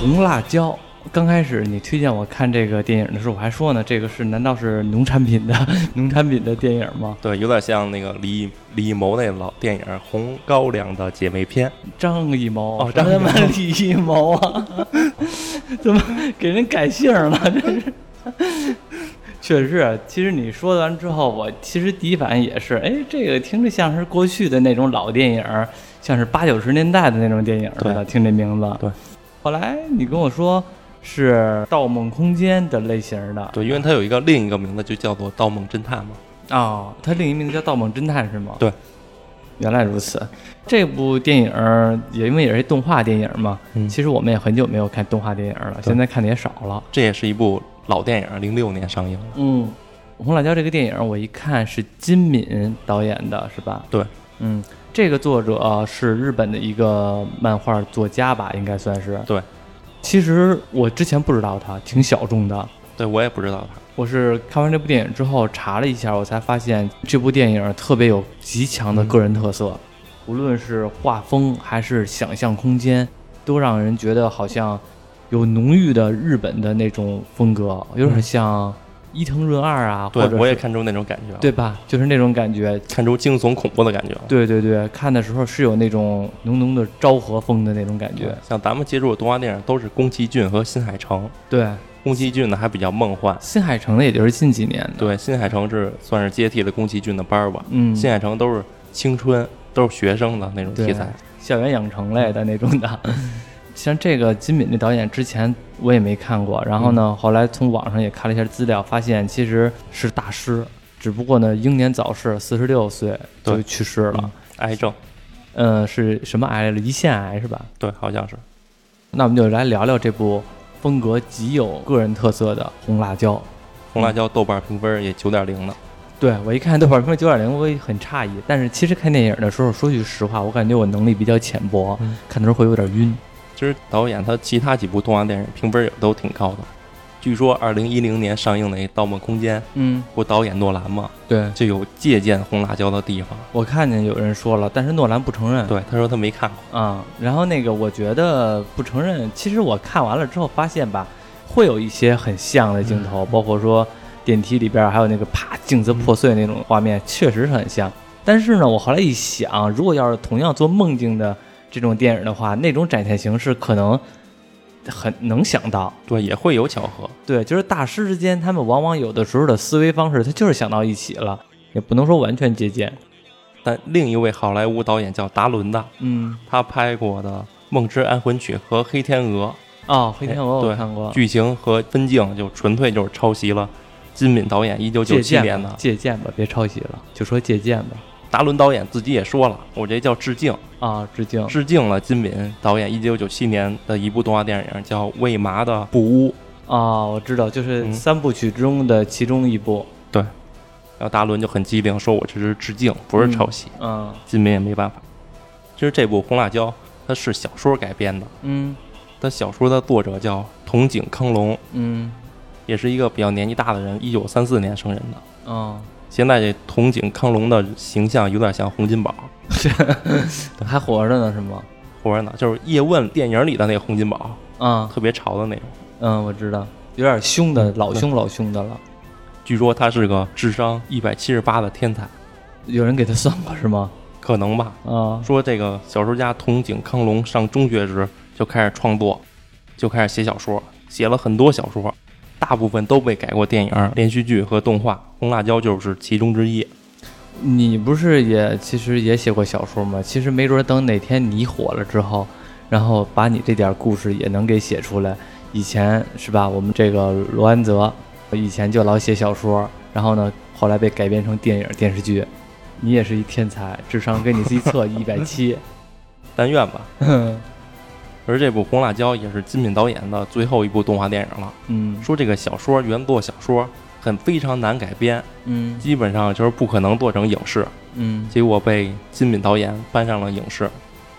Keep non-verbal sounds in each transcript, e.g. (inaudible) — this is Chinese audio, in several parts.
红辣椒。刚开始你推荐我看这个电影的时候，我还说呢，这个是难道是农产品的 (laughs) 农产品的电影吗？对，有点像那个李李艺谋那老电影《红高粱的姐妹篇》。张艺谋哦张艺谋 (laughs) 李艺谋啊？(laughs) 怎么给人改姓了？这是。确实，其实你说完之后，我其实第一反应也是，哎，这个听着像是过去的那种老电影，像是八九十年代的那种电影似的，对听这名字。对。后来你跟我说是《盗梦空间》的类型的，对，因为它有一个另一个名字，就叫做《盗梦侦探》嘛。哦，它另一名字叫《盗梦侦探》是吗？对，原来如此。这部电影也因为也是动画电影嘛，嗯其实我们也很久没有看动画电影了，现在看的也少了。这也是一部老电影，零六年上映的。嗯，《红辣椒》这个电影我一看是金敏导演的，是吧？对，嗯，这个作者是日本的一个漫画作家吧，应该算是。对，其实我之前不知道他，挺小众的。对我也不知道他。我是看完这部电影之后查了一下，我才发现这部电影特别有极强的个人特色，无论是画风还是想象空间，都让人觉得好像有浓郁的日本的那种风格，有点像伊藤润二啊，或对者，我也看出那种感觉，对吧？就是那种感觉。看出惊悚恐怖的感觉。对对对，看的时候是有那种浓浓的昭和风的那种感觉。像咱们接触的动画电影都是宫崎骏和新海诚，对，宫崎骏呢还比较梦幻，新海诚的也就是近几年的。，对，新海诚是算是接替了宫崎骏的班儿吧。嗯，新海诚都是青春，都是学生的那种题材。校园养成类的那种的。像这个金敏这导演之前我也没看过，然后呢，后来从网上也看了一下资料，发现其实是大师，只不过呢英年早逝，四十六岁就去世了嗯。癌症，嗯、是什么癌？胰腺癌是吧？对，好像是。那我们就来聊聊这部风格极有个人特色的《红辣椒》。红辣椒豆瓣评分也九点零呢。对我一看豆瓣评分九点零，我也很诧异。但是其实看电影的时候，说句实话，我感觉我能力比较浅薄，嗯看的时候会有点晕。其实导演他其他几部动画电影评分也都挺高的。据说二零一零年上映的那《盗梦空间》，嗯，不导演诺兰嘛，对，就有借鉴红辣椒的地方。我看见有人说了，但是诺兰不承认。对，他说他没看过。啊、然后那个我觉得不承认，其实我看完了之后发现吧，会有一些很像的镜头，包括说电梯里边还有那个啪镜子破碎那种画面，确实是很像。但是呢，我后来一想，如果要是同样做梦境的这种电影的话，那种展现形式可能很能想到。对，也会有巧合。对，就是大师之间，他们往往有的时候的思维方式，他就是想到一起了，也不能说完全借鉴。但另一位好莱坞导演叫达伦的，嗯，他拍过的《梦之安魂曲》和《黑天鹅哦，黑天鹅我对看过》，，剧情和分镜就纯粹就是抄袭了金敏导演一九九七年的，。借鉴吧，别抄袭了，就说借鉴吧。达伦导演自己也说了，我这叫致敬，啊，致敬。致敬了金敏导演一九九七年的一部动画电影叫《为麻的布屋》。啊，我知道，就是嗯三部曲中的其中一部。对然后达伦就很机灵，说我这是致敬，不是抄袭。嗯金敏也没办法。其实这部《红辣椒》它是小说改编的，嗯它小说的作者叫筒井康隆，嗯也是一个比较年纪大的人，一九三四年生人的。嗯，现在这筒井康隆的形象有点像洪金宝，(laughs) 还活着呢是吗？活着呢，就是叶问电影里的那个洪金宝，啊特别潮的那种。嗯，我知道，有点凶的，老凶老凶的了。据说他是个智商一百七十八的天才，有人给他算过是吗？可能吧。啊说这个小说家筒井康隆上中学时就开始创作，就开始写小说，写了很多小说，大部分都被改过电影、连续剧和动画，《红辣椒》就是其中之一。你不是也其实也写过小说吗？其实没准等哪天你火了之后，然后把你这点故事也能给写出来。以前是吧？我们这个罗安泽以前就老写小说，然后呢，后来被改编成电影电视剧。你也是一天才，智商跟你自己测一百七。(laughs) 但愿吧。(laughs) 而这部《红辣椒》也是金敏导演的最后一部动画电影了。嗯说这个小说原作小说很非常难改编，嗯基本上就是不可能做成影视，嗯结果被金敏导演搬上了影视。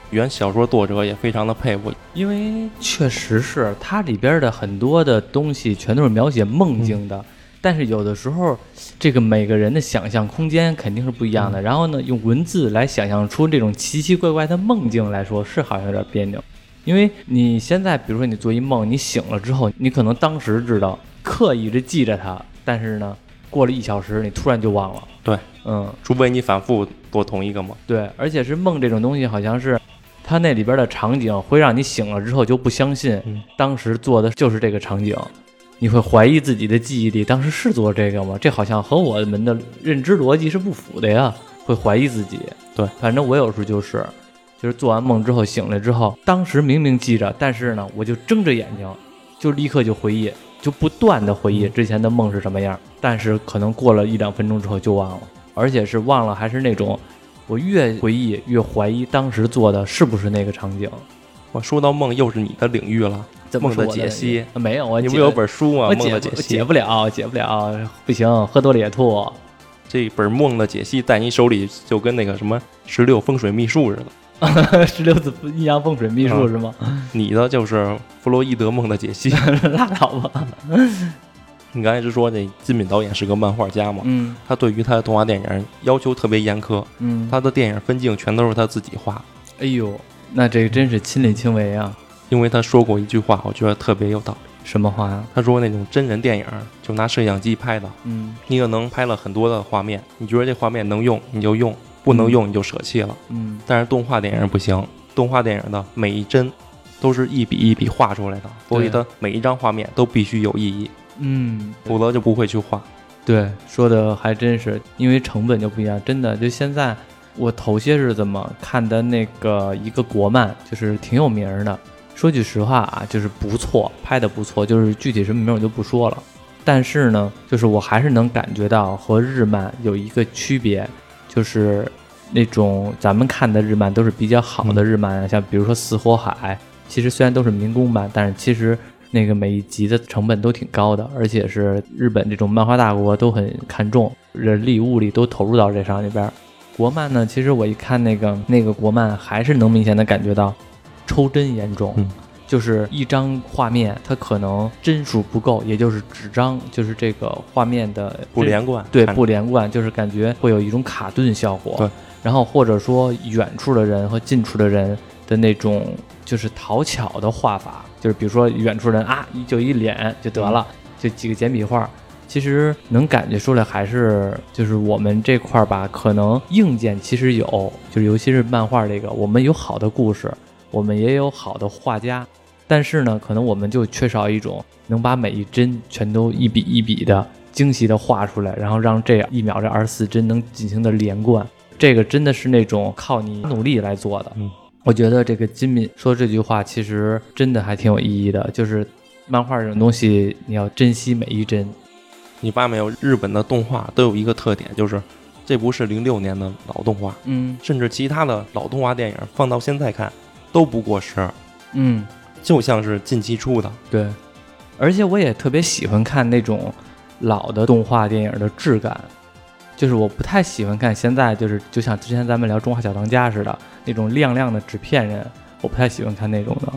原小说作者也非常的佩服，因为确实是它里边的很多的东西全都是描写梦境的，但是有的时候这个每个人的想象空间肯定是不一样的。然后呢，用文字来想象出这种奇奇怪怪的梦境来说，是好像有点别扭。因为你现在比如说你做一梦，你醒了之后，你可能当时知道，刻意的记着它，但是呢，过了一小时，你突然就忘了。对，嗯，除非你反复做同一个梦。对，而且是梦这种东西，好像是它那里边的场景会让你醒了之后就不相信嗯当时做的就是这个场景，你会怀疑自己的记忆力当时是做这个吗？这好像和我们的认知逻辑是不符的呀，会怀疑自己。对，反正我有时候就是，就是做完梦之后醒来之后，当时明明记着，但是呢，我就睁着眼睛，就立刻就回忆，就不断的回忆之前的梦是什么样，但是可能过了一两分钟之后就忘了，而且是忘了还是那种。我越回忆越怀疑当时做的是不是那个场景。我说到梦，又是你的领域了。怎么梦的解析啊没有，啊你不有本书吗？梦的解析不解。不了，解不了，不行，喝多了也吐。这本梦的解析在你手里，就跟那个什么十六风水秘术似的。(laughs) 十六字阴阳风水秘术是吗？(laughs) 你的就是弗洛伊德梦的解析。(laughs) 拉倒吧。你刚才是说那金敏导演是个漫画家嘛？嗯他对于他的动画电影要求特别严苛，嗯，他的电影分镜全都是他自己画。哎呦，那这个真是亲力亲为啊！因为他说过一句话，我觉得特别有道理。什么话呀？他说那种真人电影就拿摄像机拍的，嗯你可能拍了很多的画面，你觉得这画面能用你就用，不能用你就舍弃了。嗯但是动画电影不行，动画电影的每一帧都是一笔一笔画出来的，所以它每一张画面都必须有意义，嗯，否则就不会去画。对，说的还真是，因为成本就不一样。真的，就现在我头些日子嘛看的那个一个国漫，就是挺有名儿的。说句实话啊，就是不错，拍的不错，就是具体什么名儿我就不说了。但是呢，就是我还是能感觉到和日漫有一个区别，就是那种咱们看的日漫都是比较好的日漫啊，像比如说《死火海》，其实虽然都是民工漫，但是其实那个每一集的成本都挺高的，而且是日本这种漫画大国都很看重，人力物力都投入到这上里边。国漫呢，其实我一看那个那个国漫，还是能明显的感觉到抽帧严重，嗯就是一张画面它可能帧数不够，也就是纸张，就是这个画面的不连贯，对不连贯，就是感觉会有一种卡顿效果。对，然后或者说远处的人和近处的人的那种就是讨巧的画法，就是比如说远处人啊，就一脸就得了，就几个简笔画。其实能感觉出来，还是就是我们这块儿吧，可能硬件其实有，就是尤其是漫画这个，我们有好的故事，我们也有好的画家，但是呢，可能我们就缺少一种能把每一帧全都一笔一笔的精细的画出来，然后让这一秒这二十四帧能进行的连贯。这个真的是那种靠你努力来做的。嗯，我觉得这个金敏说这句话其实真的还挺有意义的，就是漫画这种东西，你要珍惜每一帧。你发现没有？日本的动画都有一个特点，就是这不是零六年的老动画，嗯甚至其他的老动画电影放到现在看都不过时，嗯，就像是近期出的。对。而且我也特别喜欢看那种老的动画电影的质感，就是我不太喜欢看现在就是就像之前咱们聊《中华小当家》似的那种亮亮的纸片人，我不太喜欢看那种的。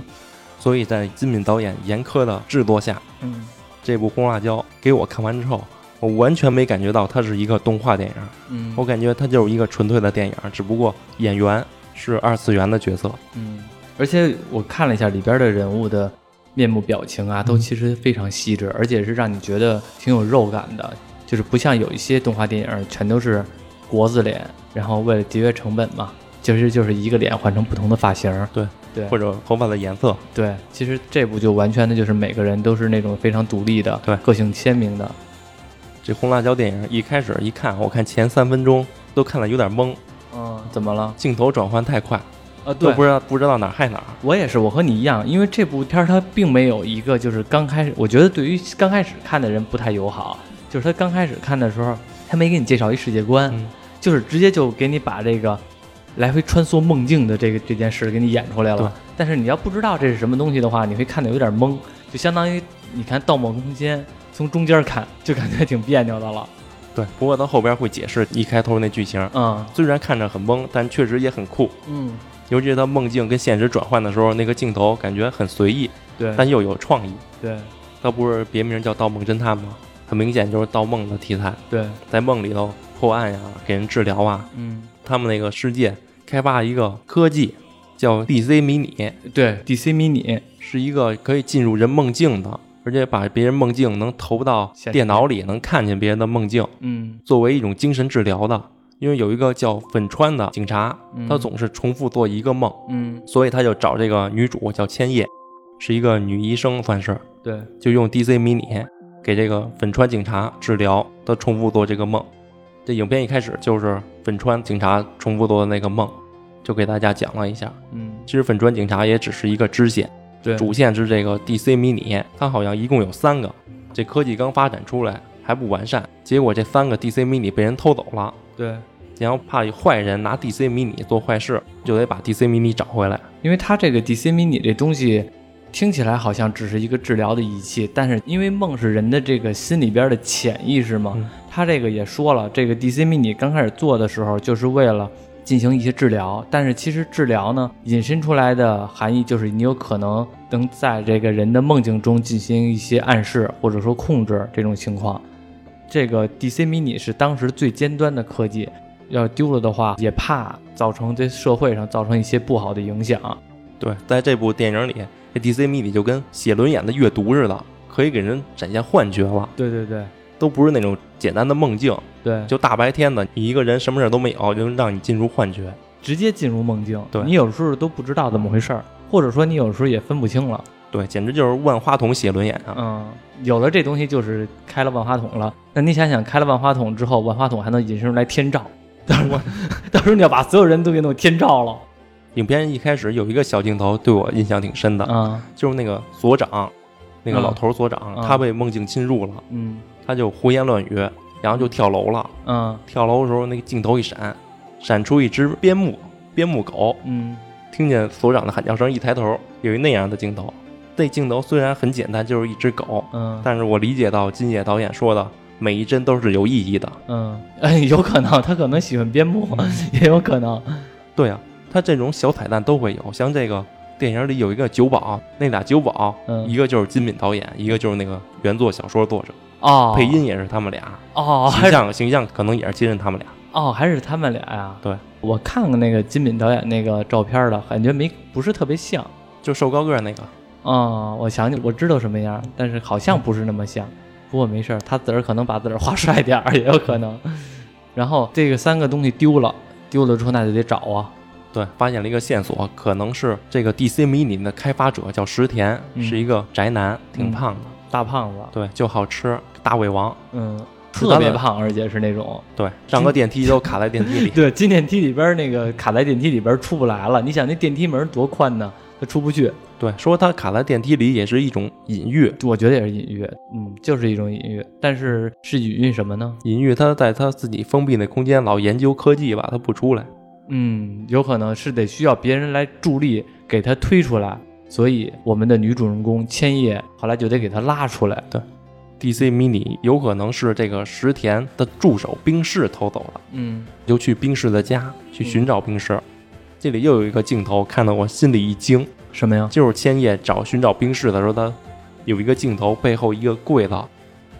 所以在金敏导演严苛的制作下，嗯这部《红辣椒》给我看完之后，我完全没感觉到它是一个动画电影，嗯我感觉它就是一个纯粹的电影，只不过演员是二次元的角色。嗯，而且我看了一下里边的人物的面部表情啊，都其实非常细致，而且是让你觉得挺有肉感的，就是不像有一些动画电影全都是国字脸，然后为了节约成本嘛，其实就是一个脸换成不同的发型。对对。或者头发的颜色，对，其实这部就完全的就是每个人都是那种非常独立的，对。个性鲜明的。这红辣椒电影一开始一看，我看前三分钟都看了有点懵，嗯，怎么了？镜头转换太快，啊，都不知道不知道哪儿害哪儿。我也是，我和你一样，因为这部片儿它并没有一个就是刚开始，我觉得对于刚开始看的人不太友好。就是他刚开始看的时候，他没给你介绍一世界观，嗯就是直接就给你把这个来回穿梭梦境的这个这件事给你演出来了。但是你要不知道这是什么东西的话，你会看的有点懵，就相当于你看《盗梦空间》从中间看就感觉挺别扭的了。对，不过到后边会解释一开头那剧情，嗯虽然看着很懵，但确实也很酷。嗯，尤其是他梦境跟现实转换的时候，那个镜头感觉很随意，对但又有创意。对他不是别名叫《盗梦侦探》吗？很明显就是盗梦的题材，对，在梦里头破案呀、给人治疗啊。嗯他们那个世界开发一个科技，叫 DC 迷你，对，DC 迷你，是一个可以进入人梦境的，而且把别人梦境能投到电脑里，能看见别人的梦境，嗯作为一种精神治疗的。因为有一个叫粉川的警察，嗯他总是重复做一个梦，嗯，所以他就找这个女主叫千叶，是一个女医生，算是对，就用 DC 迷你给这个粉川警察治疗，他重复做这个梦。这影片一开始就是粉川警察重复做的那个梦，就给大家讲了一下。嗯其实粉川警察也只是一个支线，对，主线是这个 DC 迷你，它好像一共有三个。这科技刚发展出来还不完善，结果这三个 DC 迷你被人偷走了，对，然后怕有坏人拿 DC 迷你做坏事，就得把 DC 迷你找回来。因为它这个 DC 迷你这东西听起来好像只是一个治疗的仪器，但是因为梦是人的这个心里边的潜意识嘛，嗯它这个也说了，这个 DC 迷你刚开始做的时候就是为了进行一些治疗，但是其实治疗呢引申出来的含义就是你有可能能在这个人的梦境中进行一些暗示或者说控制这种情况。这个 DC 迷你是当时最尖端的科技，要丢了的话，也怕造成对社会上造成一些不好的影响。对，在这部电影里，这 DC 迷你就跟写轮眼的阅读似的，可以给人展现幻觉了，对对对都不是那种简单的梦境，对，就大白天的，你一个人什么事儿都没有，就让你进入幻觉。直接进入梦境。对你有时候都不知道怎么回事儿，或者说你有时候也分不清了。对，简直就是万花筒写轮眼啊！嗯，有了这东西就是开了万花筒了。那你想想，开了万花筒之后，万花筒还能引申出来天照，(laughs) 到时候到时候你要把所有人都给弄天照了。影片一开始有一个小镜头对我印象挺深的，嗯就是那个所长，那个嗯老头儿所长，嗯他被梦境侵入了，嗯他就胡言乱语，然后就跳楼了。嗯跳楼的时候，那个镜头一闪，闪出一只边牧，边牧狗，嗯听见所长的喊叫声，一抬头，有一那样的镜头。那镜头虽然很简单，就是一只狗，嗯但是我理解到金野导演说的每一帧都是有意义的。嗯，哎，有可能他可能喜欢边牧，(laughs) 也有可能。对啊，他这种小彩蛋都会有，像这个电影里有一个酒保，那俩酒保，嗯一个就是金敏导演，一个就是那个原作小说作者，哦，配音也是他们俩，哦，形象形象可能也是接近他们俩。哦，还是他们俩呀？对，我看过那个金敏导演那个照片了，感觉没不是特别像。就瘦高个儿那个，哦，我想起我知道什么样，但是好像不是那么像。不过没事儿，他自个儿可能把自个儿画帅点儿，(laughs) 也有可能。然后这个三个东西丢了，丢了之后那就得找啊。对，发现了一个线索，可能是这个 DC Mini 的开发者叫石田，嗯是一个宅男，挺胖的，大胖子，对，就好吃，大胃王，嗯，特别胖，而且是那种。对，上个电梯都卡在电梯里。(laughs) 对，进电梯里边那个卡在电梯里边出不来了。你想那电梯门多宽呢？他出不去。对，说他卡在电梯里也是一种隐喻，我觉得也是隐喻，嗯，就是一种隐喻。但是是隐喻什么呢？隐喻他在他自己封闭那空间老研究科技吧，他不出来。嗯，有可能是得需要别人来助力给他推出来，所以我们的女主人公千叶后来就得给他拉出来。对 DC mini 有可能是这个石田的助手冰室偷走了，嗯就去冰室的家去寻找冰室。这里又有一个镜头，看得我心里一惊，什么呀？就是千叶找寻找冰室的时候，他有一个镜头，背后一个柜子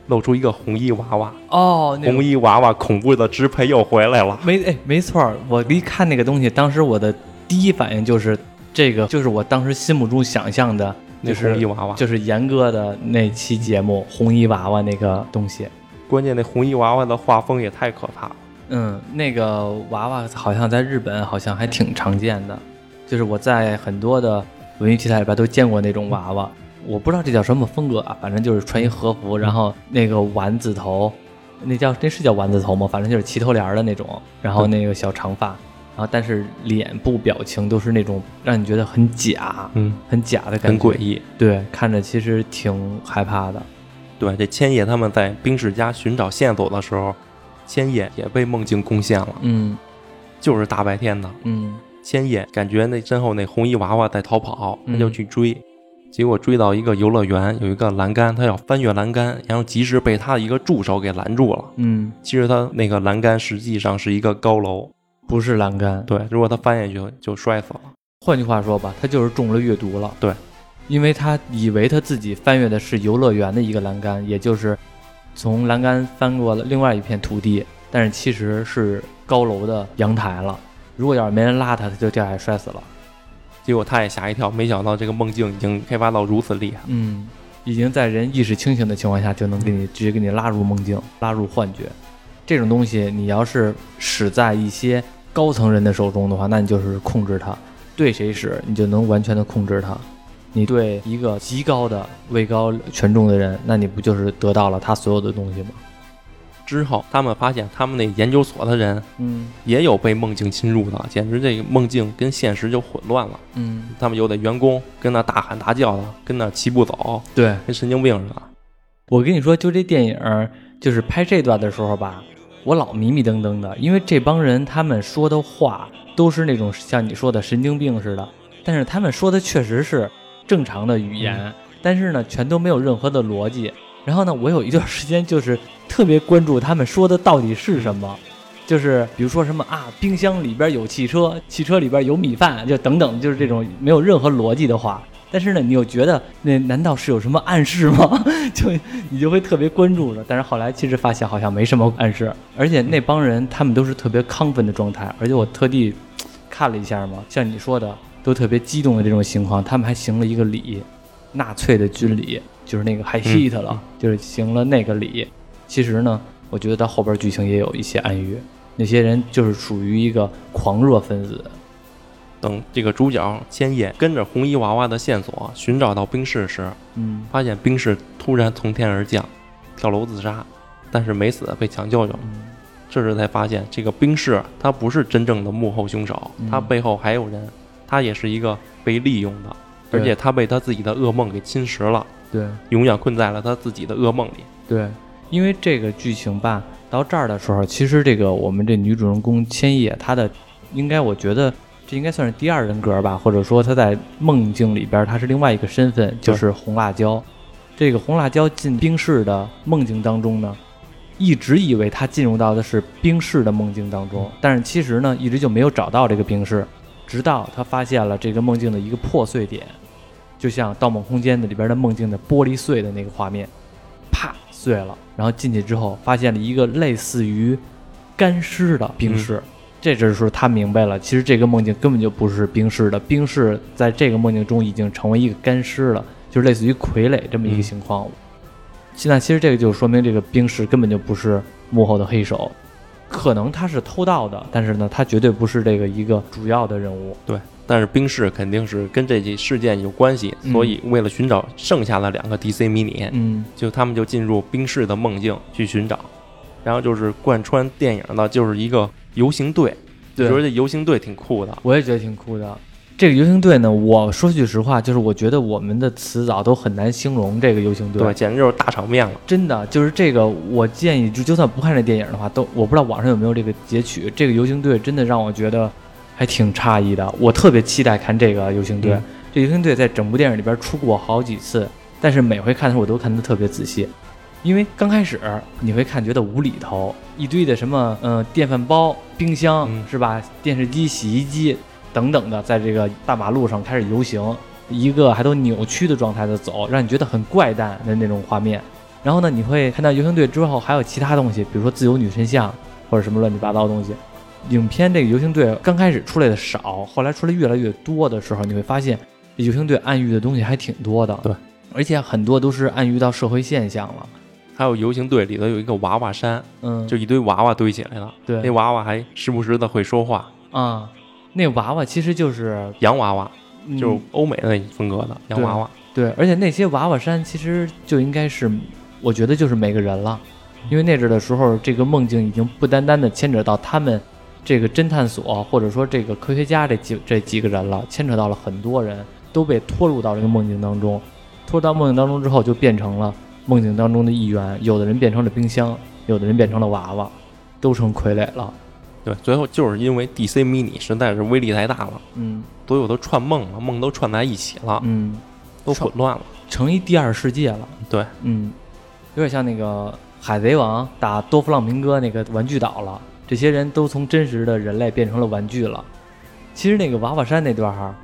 露出一个红衣娃娃，哦，那个红衣娃娃恐怖的支配又回来了。没哎，没错儿。我一看那个东西，当时我的第一反应就是这个，就是我当时心目中想象的，那就是红衣娃娃，就是严哥的那期节目红衣娃娃那个东西。关键那红衣娃娃的画风也太可怕了。嗯，那个娃娃好像在日本好像还挺常见的，就是我在很多的文艺题材里边都见过那种娃娃。我不知道这叫什么风格啊，反正就是穿一和服，然后那个丸子头，那叫那是叫丸子头吗？反正就是齐头帘儿的那种，然后那个小长发，然后但是脸部表情都是那种让你觉得很假、嗯，很假的感觉，很诡异。对，看着其实挺害怕的。对，这千叶他们在冰室家寻找线索的时候，千叶也被梦境攻陷了，嗯。就是大白天的。嗯。千叶感觉那身后那红衣娃娃在逃跑，他嗯就去追，结果追到一个游乐园，有一个栏杆，他要翻越栏杆，然后及时被他的一个助手给拦住了。嗯，其实他那个栏杆实际上是一个高楼，不是栏杆，对，如果他翻下去就就摔死了。换句话说吧，他就是中了阅读了。对，因为他以为他自己翻越的是游乐园的一个栏杆，也就是从栏杆翻过了另外一片土地，但是其实是高楼的阳台了。如果要是没人拉他，他就掉下来摔死了。结果他也吓一跳，没想到这个梦境已经开发到如此厉害。嗯，已经在人意识清醒的情况下，就能给你直接给你拉入梦境，拉入幻觉。这种东西，你要是使在一些高层人的手中的话，那你就是控制他，对谁使，你就能完全的控制它。你对一个极高的位高权重的人，那你不就是得到了他所有的东西吗？之后，他们发现他们那研究所的人嗯也有被梦境侵入的，简直这个梦境跟现实就混乱了。嗯，他们有的员工跟那大喊大叫的，跟那齐步走，对，跟神经病似的。我跟你说，就这电影儿，就是拍这段的时候吧，我老迷迷瞪瞪的，因为这帮人他们说的话都是那种像你说的神经病似的，但是他们说的确实是正常的语言，但是呢，全都没有任何的逻辑。然后呢，我有一段时间就是特别关注他们说的到底是什么，就是比如说什么啊，冰箱里边有汽车，汽车里边有米饭，就等等，就是这种没有任何逻辑的话。但是呢，你又觉得那难道是有什么暗示吗？(laughs) 就你就会特别关注了。但是后来其实发现好像没什么暗示，而且那帮人他们都是特别亢奋的状态，而且我特地看了一下嘛，像你说的都特别激动的这种情况，他们还行了一个礼，纳粹的军礼，就是那个 High Heat 了，就是行了那个礼。其实呢，我觉得到后边剧情也有一些暗喻，那些人就是属于一个狂热分子。等这个主角千叶跟着红衣娃娃的线索寻找到冰室时，嗯发现冰室突然从天而降，跳楼自杀，但是没死，被抢救救了。这时才发现，这个冰室他不是真正的幕后凶手，嗯他背后还有人，他也是一个被利用的，而且他被他自己的噩梦给侵蚀了，对。永远困在了他自己的噩梦里。对，因为这个剧情吧，到这儿的时候，其实这个我们这女主人公千叶，她的应该我觉得这应该算是第二人格吧，或者说她在梦境里边她是另外一个身份，就是红辣椒。这个红辣椒进冰室的梦境当中呢，一直以为她进入到的是冰室的梦境当中，但是其实呢，一直就没有找到这个冰室，直到他发现了这个梦境的一个破碎点，就像《盗梦空间》的里边的梦境的玻璃碎的那个画面，啪碎了，然后进去之后发现了一个类似于干尸的冰室。这这时候他明白了，其实这个梦境根本就不是冰室的，冰室在这个梦境中已经成为一个干尸了，就是类似于傀儡这么一个情况。现在其实这个就说明这个冰室根本就不是幕后的黑手，可能他是偷盗的，但是呢，他绝对不是这个一个主要的人物。对，但是冰室肯定是跟这起事件有关系，嗯。所以为了寻找剩下的两个 DC 迷你，嗯。就他们就进入冰室的梦境去寻找，然后就是贯穿电影的就是一个游行队，对。觉得这游行队挺酷的，我也觉得挺酷的。这个游行队呢，我说句实话，就是我觉得我们的词藻都很难形容这个游行队。对，简直就是大场面了。真的就是这个，我建议就就算不看这电影的话，都我不知道网上有没有这个截取。这个游行队真的让我觉得还挺诧异的，我特别期待看这个游行队。嗯这游行队在整部电影里边出过好几次，但是每回看的时候我都看得特别仔细，因为刚开始你会看觉得无厘头，一堆的什么嗯、呃电饭煲、冰箱、嗯是吧？电视机、洗衣机等等的，在这个大马路上开始游行，一个还都扭曲的状态的走，让你觉得很怪诞的那种画面。然后呢，你会看到游行队之后还有其他东西，比如说自由女神像或者什么乱七八糟的东西。影片这个游行队刚开始出来的少，后来出来越来越多的时候，你会发现这游行队暗喻的东西还挺多的。对，而且很多都是暗喻到社会现象了。还有游行队里头有一个娃娃山，嗯，就一堆娃娃堆起来了，对那娃娃还时不时的会说话，啊，那娃娃其实就是洋娃娃，嗯就是欧美的那风格的洋娃娃。对，而且那些娃娃山其实就应该是，我觉得就是每个人了，因为那阵儿的时候，这个梦境已经不单单的牵扯到他们这个侦探所或者说这个科学家这几这几个人了，牵扯到了很多人都被拖入到这个梦境当中，拖入到梦境当中之后，就变成了梦境当中的一员，有的人变成了冰箱，有的人变成了娃娃，都成傀儡了。对，最后就是因为 DC mini 实在是威力太大了，嗯所有都串梦了，梦都串在一起了，嗯，都混乱了。成一第二世界了。对，嗯，有点像那个海贼王打多弗朗明哥那个玩具岛了，这些人都从真实的人类变成了玩具了。其实那个娃娃山那段儿哈，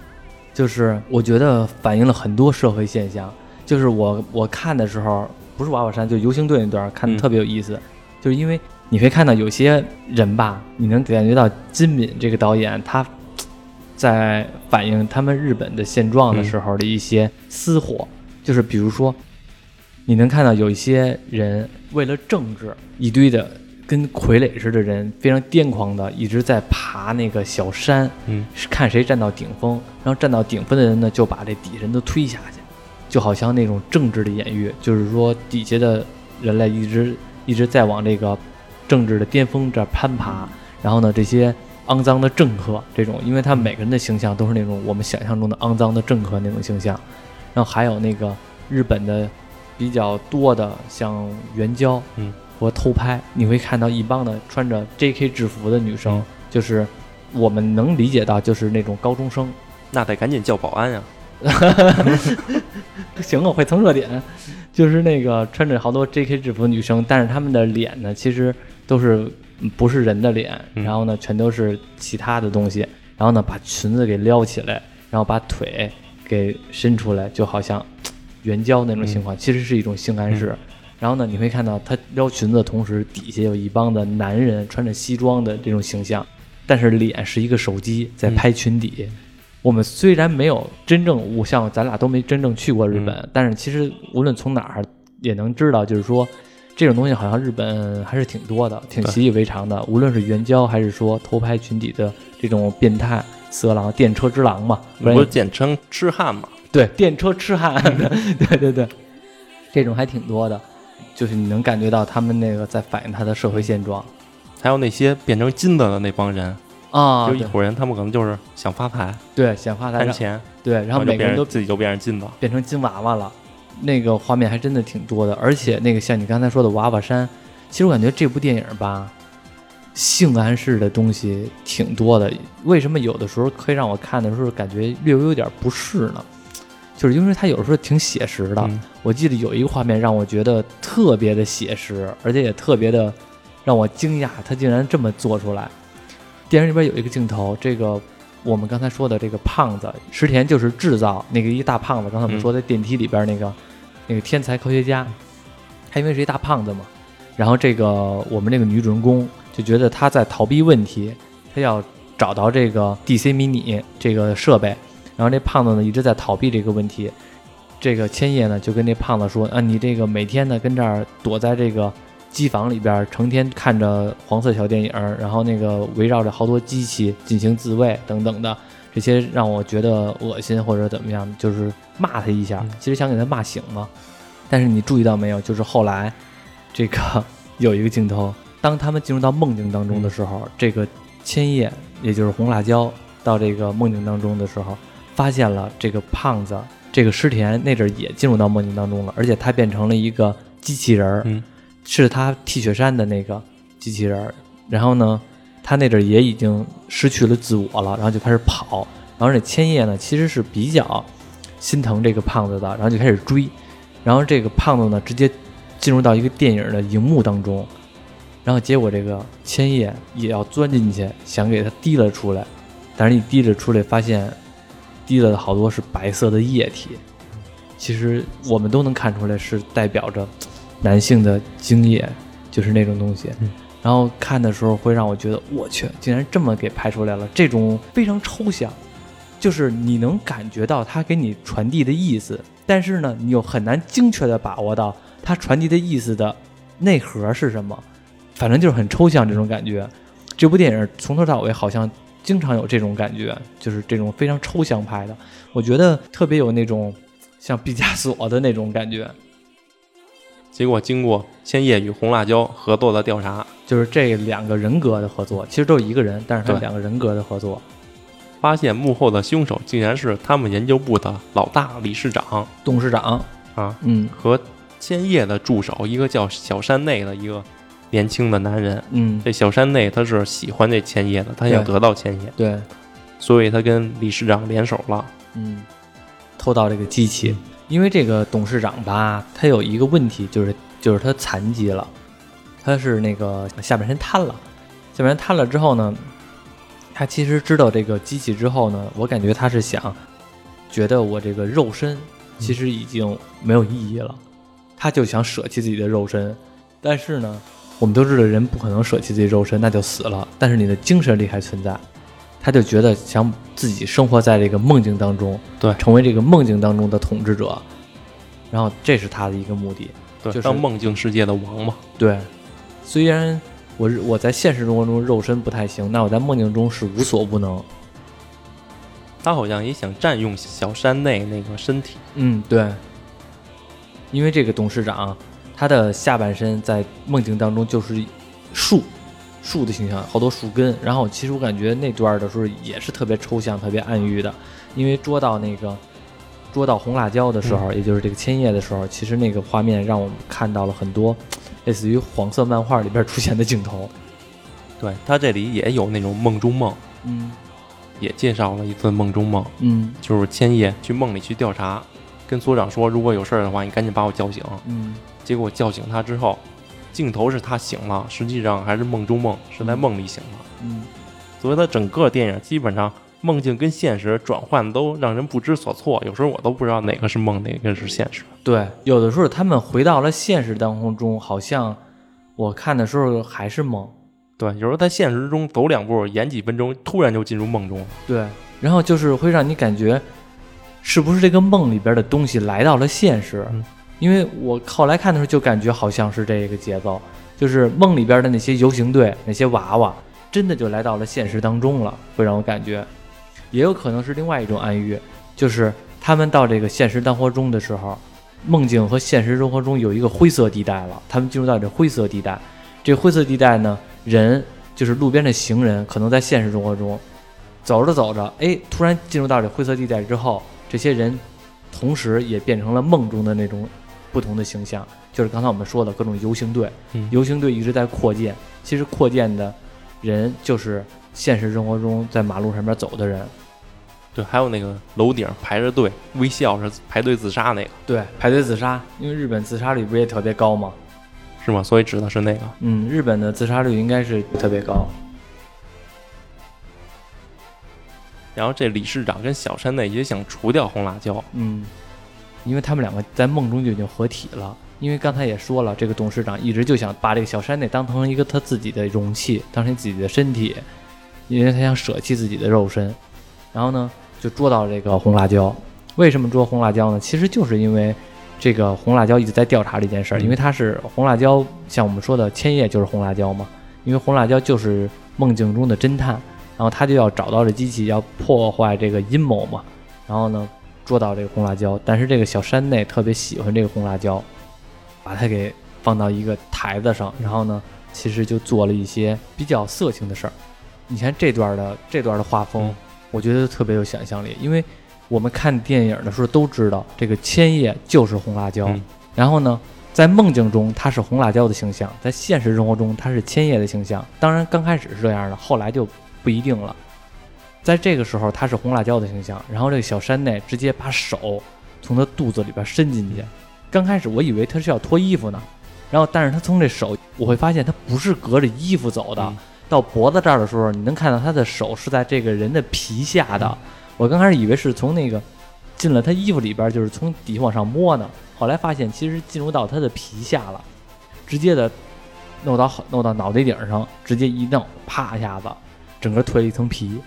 就是我觉得反映了很多社会现象。就是我我看的时候，不是娃娃山，就游行队那段看的嗯特别有意思，就是因为你会看到有些人吧，你能感觉到金敏这个导演他 (tsk) 在反映他们日本的现状的时候的一些私货，就是比如说，你能看到有一些人为了政治，一堆的跟傀儡似的人，非常癫狂的一直在爬那个小山，嗯，是看谁站到顶峰，然后站到顶峰的人呢，就把这底下人都推下去，就好像那种政治的演喻，就是说底下的人类一直一直在往这个政治的巅峰这儿攀爬，然后呢，这些肮脏的政客这种，因为他们每个人的形象都是那种我们想象中的肮脏的政客那种形象，然后还有那个日本的比较多的像援交，嗯，和偷拍，你会看到一帮的穿着 J.K. 制服的女生，嗯就是我们能理解到就是那种高中生，那得赶紧叫保安呀。(laughs) 行，我会蹭热点，就是那个穿着好多 J.K. 制服的女生，但是她们的脸呢，其实都是嗯不是人的脸，嗯。然后呢，全都是其他的东西，然后呢，把裙子给撩起来，然后把腿给伸出来，就好像援交那种情况，其实是一种性暗示。然后呢，你会看到她撩裙子的同时，底下有一帮的男人穿着西装的这种形象，但是脸是一个手机在拍裙底。我们虽然没有真正，我像咱俩都没真正去过日本，但是其实无论从哪儿也能知道，就是说这种东西好像日本还是挺多的，挺习以为常的。无论是援交还是说偷拍群体的这种变态色狼、电车之狼嘛，不是简称痴汉嘛？对，电车痴汉，(laughs) 对对对，这种还挺多的，就是你能感觉到他们那个在反映他的社会现状还有那些变成金子的那帮人，啊，对就一伙人，他们可能就是想发财、对，想发财让，贪钱，对，然后每个人都自己就变成金子。变成金娃娃了，那个画面还真的挺多的，而且那个像你刚才说的娃娃山，其实我感觉这部电影吧，性暗示的东西挺多的。为什么有的时候可以让我看的时候感觉略微有点不适呢？就是因为它有时候挺写实的。嗯我记得有一个画面让我觉得特别的写实，而且也特别的让我惊讶，他竟然这么做出来。电影里边有一个镜头，这个我们刚才说的这个胖子石田就是制造那个一大胖子，刚才我们说在电梯里边那个、那个天才科学家，他因为是一大胖子嘛，然后这个我们这个女主人公就觉得他在逃避问题，他要找到这个 DC 迷你这个设备，然后这胖子呢一直在逃避这个问题。这个千叶呢就跟这胖子说：“啊，你这个每天呢跟这儿躲在这个机房里边，成天看着黄色小电影，然后那个围绕着好多机器进行自卫等等的，这些让我觉得恶心或者怎么样，就是骂他一下嗯，其实想给他骂醒嘛。但是你注意到没有，就是后来这个有一个镜头，当他们进入到梦境当中的时候，这个千叶也就是红辣椒到这个梦境当中的时候，发现了这个胖子。这个石田那阵儿也进入到梦境当中了，而且他变成了一个机器人儿，嗯是他 T 恤衫的那个机器人儿。然后呢，他那阵儿也已经失去了自我了，然后就开始跑。然后这千叶呢，其实是比较心疼这个胖子的，然后就开始追。然后这个胖子呢，直接进入到一个电影的荧幕当中，然后结果这个千叶也要钻进去，想给他提了出来，但是一提了出来，发现滴了好多是白色的液体。其实我们都能看出来是代表着男性的精液，就是那种东西。嗯然后看的时候会让我觉得，我去，竟然这么给拍出来了，这种非常抽象，就是你能感觉到他给你传递的意思，但是呢，你又很难精确的把握到他传递的意思的内核是什么，反正就是很抽象这种感觉。这部电影从头到尾好像经常有这种感觉，就是这种非常抽象派的，我觉得特别有那种像毕加索的那种感觉。结果经过千叶与红辣椒合作的调查，就是这两个人格的合作，其实都是一个人，但是他们两个人格的合作。发现幕后的凶手竟然是他们研究部的老大理事长。董事长，啊，嗯。和千叶的助手，一个叫小山内的一个年轻的男人。嗯，这小山内他是喜欢这千叶的，他想得到千叶，对，所以他跟理事长联手了。嗯，偷到这个机器，因为这个董事长吧，他有一个问题，就是就是他残疾了，他是那个下半身瘫了，下半身瘫了之后呢，他其实知道这个机器之后呢，我感觉他是想，觉得我这个肉身其实已经没有意义了，他就想舍弃自己的肉身，但是呢，我们都知道人不可能舍弃自己肉身，那就死了，但是你的精神力还存在。他就觉得想自己生活在这个梦境当中，对成为这个梦境当中的统治者，然后这是他的一个目的。对，就是当梦境世界的王嘛。对，虽然我我在现实生活中肉身不太行，那我在梦境中是无所不能。他好像也想占用小山内那个身体。嗯，对，因为这个董事长他的下半身在梦境当中就是树，树的形象，好多树根。然后其实我感觉那段的时候也是特别抽象、特别暗喻的，因为捉到那个捉到红辣椒的时候，也就是这个千叶的时候，其实那个画面让我们看到了很多 (tsk) 类似于黄色漫画里边出现的镜头。对他这里也有那种梦中梦，嗯也介绍了一次梦中梦，嗯就是千叶去梦里去调查，跟所长说，如果有事儿的话，你赶紧把我叫醒。嗯结果叫醒他之后，镜头是他醒了，实际上还是梦中梦，是在梦里醒了。嗯，所以他整个电影基本上梦境跟现实转换都让人不知所措，有时候我都不知道哪个是梦，哪个是现实。对，有的时候他们回到了现实当中，好像我看的时候还是梦。对，有时候在现实中走两步，演几分钟，突然就进入梦中了。对，然后就是会让你感觉，是不是这个梦里边的东西来到了现实？嗯因为我后来看的时候就感觉好像是这个节奏，就是梦里边的那些游行队、那些娃娃，真的就来到了现实当中了，会让我感觉，也有可能是另外一种暗喻，就是他们到这个现实生活中的时候，梦境和现实生活中有一个灰色地带了，他们进入到这灰色地带，这灰色地带呢，人就是路边的行人，可能在现实生活中走着走着，哎，突然进入到这灰色地带之后，这些人同时也变成了梦中的那种不同的形象，就是刚才我们说的各种游行队，嗯游行队一直在扩建，其实扩建的人就是现实生活中在马路上面走的人，对，还有那个楼顶排着队微笑是排队自杀那个，对，排队自杀，因为日本自杀率不是也特别高吗？是吗？所以指的是那个。嗯，日本的自杀率应该是特别高。然后这理事长跟小山内也想除掉红辣椒，嗯，因为他们两个在梦中就已经合体了。因为刚才也说了，这个董事长一直就想把这个小山内当成一个他自己的容器，当成自己的身体，因为他想舍弃自己的肉身。然后呢，就捉到这个红辣椒。为什么捉红辣椒呢？其实就是因为这个红辣椒一直在调查这件事儿，嗯因为他是红辣椒，像我们说的千叶就是红辣椒嘛，因为红辣椒就是梦境中的侦探，然后他就要找到这机器，要破坏这个阴谋嘛。然后呢，捉到这个红辣椒，但是这个小山内特别喜欢这个红辣椒，把它给放到一个台子上，然后呢，其实就做了一些比较色情的事儿。你看这段的这段的画风，嗯我觉得特别有想象力，因为我们看电影的时候都知道，这个千叶就是红辣椒，嗯然后呢，在梦境中它是红辣椒的形象，在现实生活中它是千叶的形象。当然刚开始是这样的，后来就不一定了。在这个时候，他是红辣椒的形象，然后这个小山内直接把手从他肚子里边伸进去。刚开始我以为他是要脱衣服呢，然后但是他从这手，我会发现他不是隔着衣服走的，嗯到脖子这儿的时候，你能看到他的手是在这个人的皮下的。嗯我刚开始以为是从那个进了他衣服里边，就是从底下往上摸呢，后来发现其实进入到他的皮下了，直接的弄到弄到脑袋顶上，直接一弄，啪一下子，整个脱了一层皮，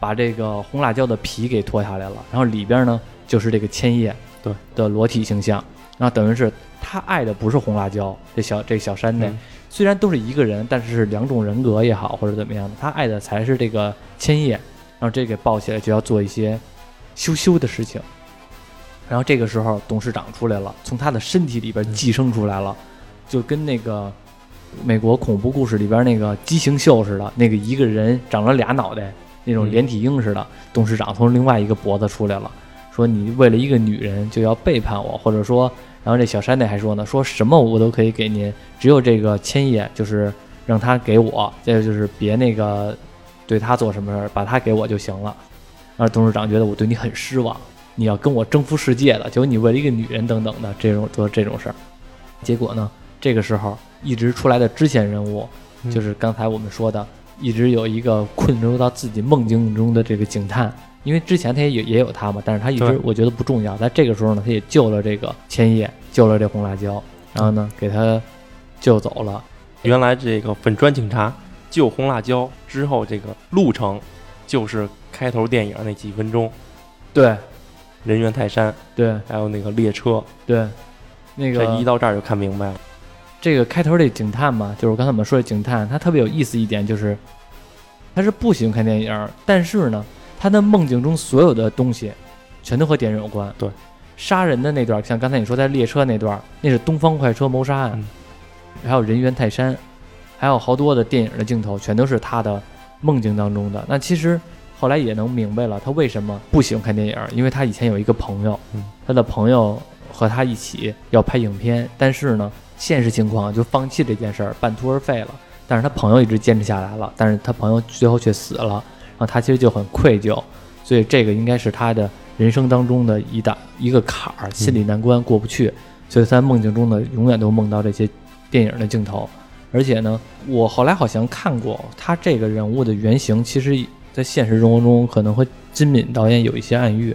把这个红辣椒的皮给脱下来了，然后里边呢就是这个千叶对的裸体形象，然后等于是他爱的不是红辣椒，这小这小山内、嗯虽然都是一个人，但是是两种人格也好，或者怎么样的，他爱的才是这个千叶，然后这给抱起来就要做一些羞羞的事情。然后这个时候，董事长出来了，从他的身体里边寄生出来了，就跟那个美国恐怖故事里边那个畸形秀似的，那个一个人长了俩脑袋那种嗯连体婴似的。董事长从另外一个脖子出来了，说你为了一个女人就要背叛我，或者说，然后这小山内还说呢，说什么我都可以给您，只有这个千叶就是让他给我，再就是别那个对他做什么事儿，把他给我就行了。然后董事长觉得我对你很失望，你要跟我征服世界了，结果你为了一个女人等等的这种做这种事儿，结果呢，这个时候一直出来的支线人物，嗯就是刚才我们说的，一直有一个困入到自己梦境中的这个警探，因为之前他也有也有他嘛，但是他一直我觉得不重要，在这个时候呢，他也救了这个千叶，救了这红辣椒，然后呢给他救走了，原来这个粉砖警察救红辣椒之后，这个路程就是开头电影那几分钟，对。人猿泰山，对。还有那个列车，对，那这一到这儿就看明白了。这个开头这警探嘛，就是我刚才我们说的警探，他特别有意思一点就是，他是不喜欢看电影，但是呢，他的梦境中所有的东西全都和电影有关。对，杀人的那段，像刚才你说在列车那段，那是东方快车谋杀案，嗯还有人猿泰山，还有好多的电影的镜头，全都是他的梦境当中的。那其实后来也能明白了，他为什么不喜欢看电影，因为他以前有一个朋友，嗯他的朋友和他一起要拍影片，但是呢，现实情况就放弃这件事儿，半途而废了。但是他朋友一直坚持下来了，但是他朋友最后却死了，然后他其实就很愧疚，所以这个应该是他的人生当中的一大一个坎儿，心理难关过不去，所以他在梦境中呢，永远都梦到这些电影的镜头。而且呢，我后来好像看过他这个人物的原型，其实在现实生活中可能和金敏导演有一些暗喻，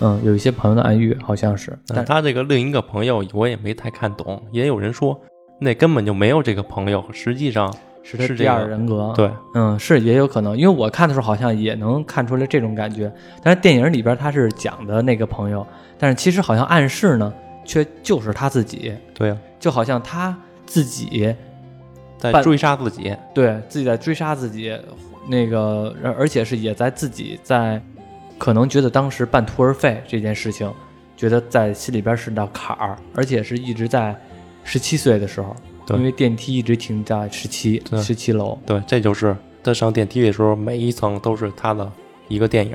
嗯，有一些朋友的暗喻，好像是，但但他这个另一个朋友我也没太看懂，也有人说那根本就没有这个朋友，实际上是这个人格，对，嗯，是也有可能，因为我看的时候好像也能看出来这种感觉，但是电影里边他是讲的那个朋友，但是其实好像暗示呢，却就是他自己，对啊，就好像他自己在追杀自己，对自己在追杀自己，那个而而且是也在自己在可能觉得当时半途而废这件事情，觉得在心里边是道坎儿，而且是一直在十七岁的时候，对因为电梯一直停在十七对十七楼，对，这就是他上电梯的时候，每一层都是他的一个电影。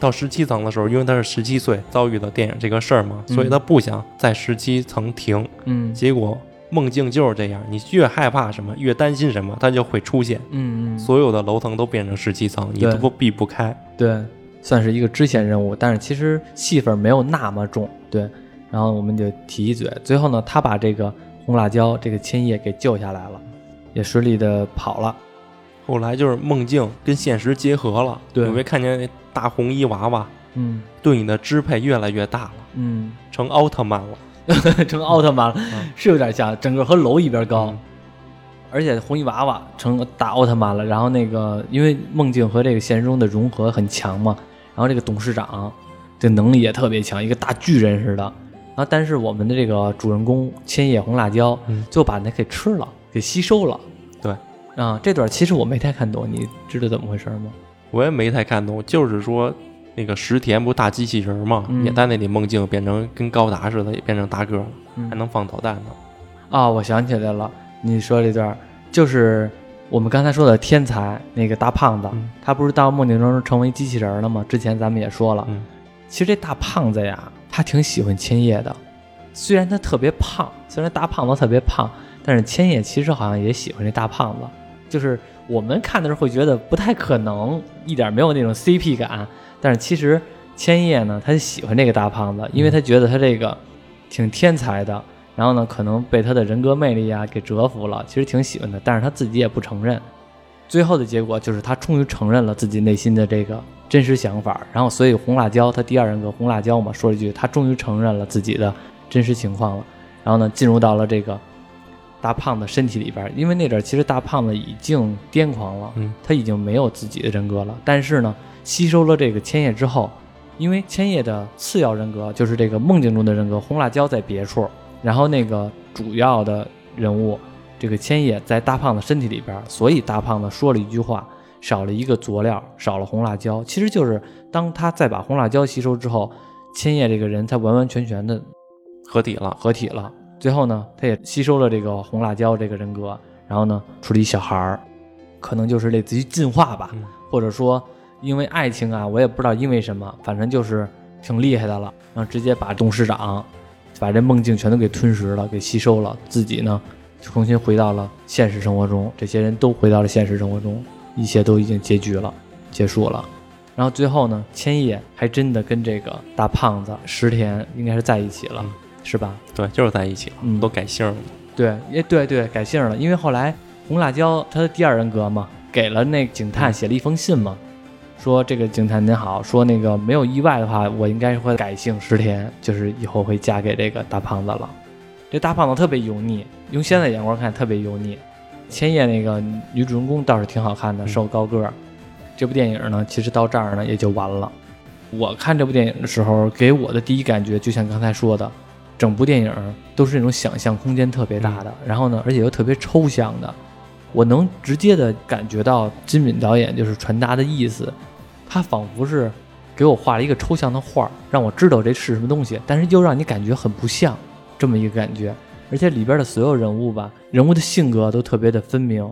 到十七层的时候，因为他是十七岁遭遇的电影这个事儿嘛，嗯所以他不想在十七层停。嗯结果梦境就是这样，你越害怕什么，越担心什么，它就会出现。嗯嗯，所有的楼层都变成十七层，你都避不开。对，算是一个支线任务，但是其实戏份没有那么重。对，然后我们就提一嘴，最后呢，他把这个红辣椒这个千叶给救下来了，也顺利的跑了。后来就是梦境跟现实结合了，对你会看见那大红衣娃娃嗯对你的支配越来越大了，嗯，成奥特曼了。(laughs) 成奥特曼了，嗯是有点像，整个和楼一边高。嗯而且红衣娃娃成大奥特曼了，然后那个因为梦境和这个现实中的融合很强嘛，然后这个董事长这能力也特别强，一个大巨人似的。然后但是我们的这个主人公千叶红辣椒嗯就把那给吃了，给吸收了。对，啊，这段其实我没太看懂，你知道怎么回事吗？我也没太看懂，就是说那个石田不是大机器人嘛，嗯也在那里梦境变成跟高达似的，也变成大个了，嗯还能放导弹呢。啊，我想起来了，你说这段就是我们刚才说的天才那个大胖子，嗯。他不是到梦境中成为机器人了吗？之前咱们也说了，嗯。其实这大胖子呀，他挺喜欢千叶的，虽然他特别胖，虽然大胖子特别胖，但是千叶其实好像也喜欢这大胖子，就是我们看的时候会觉得不太可能，一点没有那种 CP 感，但是其实千叶呢，他就喜欢这个大胖子，因为他觉得他这个挺天才的，然后呢，可能被他的人格魅力啊给折服了，其实挺喜欢的，但是他自己也不承认。最后的结果就是他终于承认了自己内心的这个真实想法，然后所以红辣椒他第二人格红辣椒嘛说了一句，他终于承认了自己的真实情况了，然后呢进入到了这个大胖子身体里边，因为那阵儿其实大胖子已经癫狂了，嗯他已经没有自己的人格了，但是呢吸收了这个千叶之后，因为千叶的次要人格就是这个梦境中的人格红辣椒在别处，然后那个主要的人物这个千叶在大胖子身体里边，所以大胖子说了一句话，少了一个佐料，少了红辣椒，其实就是当他再把红辣椒吸收之后，千叶这个人才完完全全的合体了。合体了。最后呢，他也吸收了这个红辣椒这个人格，然后呢，出了一小孩儿，可能就是类似于进化吧，嗯或者说因为爱情啊，我也不知道因为什么，反正就是挺厉害的了，然后直接把董事长把这梦境全都给吞噬了，给吸收了，自己呢重新回到了现实生活中，这些人都回到了现实生活中，一切都已经结局了，结束了。然后最后呢，千叶还真的跟这个大胖子石田应该是在一起了，嗯是吧？对，就是在一起了，嗯都改姓了。对，也对对，改姓了，因为后来红辣椒他的第二人格嘛，给了那警探写了一封信嘛，说这个警探您好，说那个没有意外的话，我应该会改姓石田，就是以后会嫁给这个大胖子了。这大胖子特别油腻，用现在眼光看特别油腻。千叶那个女主人公倒是挺好看的，嗯瘦高个儿，这部电影呢，其实到这儿呢也就完了。我看这部电影的时候，给我的第一感觉就像刚才说的，整部电影都是那种想象空间特别大的，然后呢，而且又特别抽象的。我能直接的感觉到金敏导演就是传达的意思，他仿佛是给我画了一个抽象的画，让我知道这是什么东西，但是又让你感觉很不像这么一个感觉。而且里边的所有人物吧，人物的性格都特别的分明，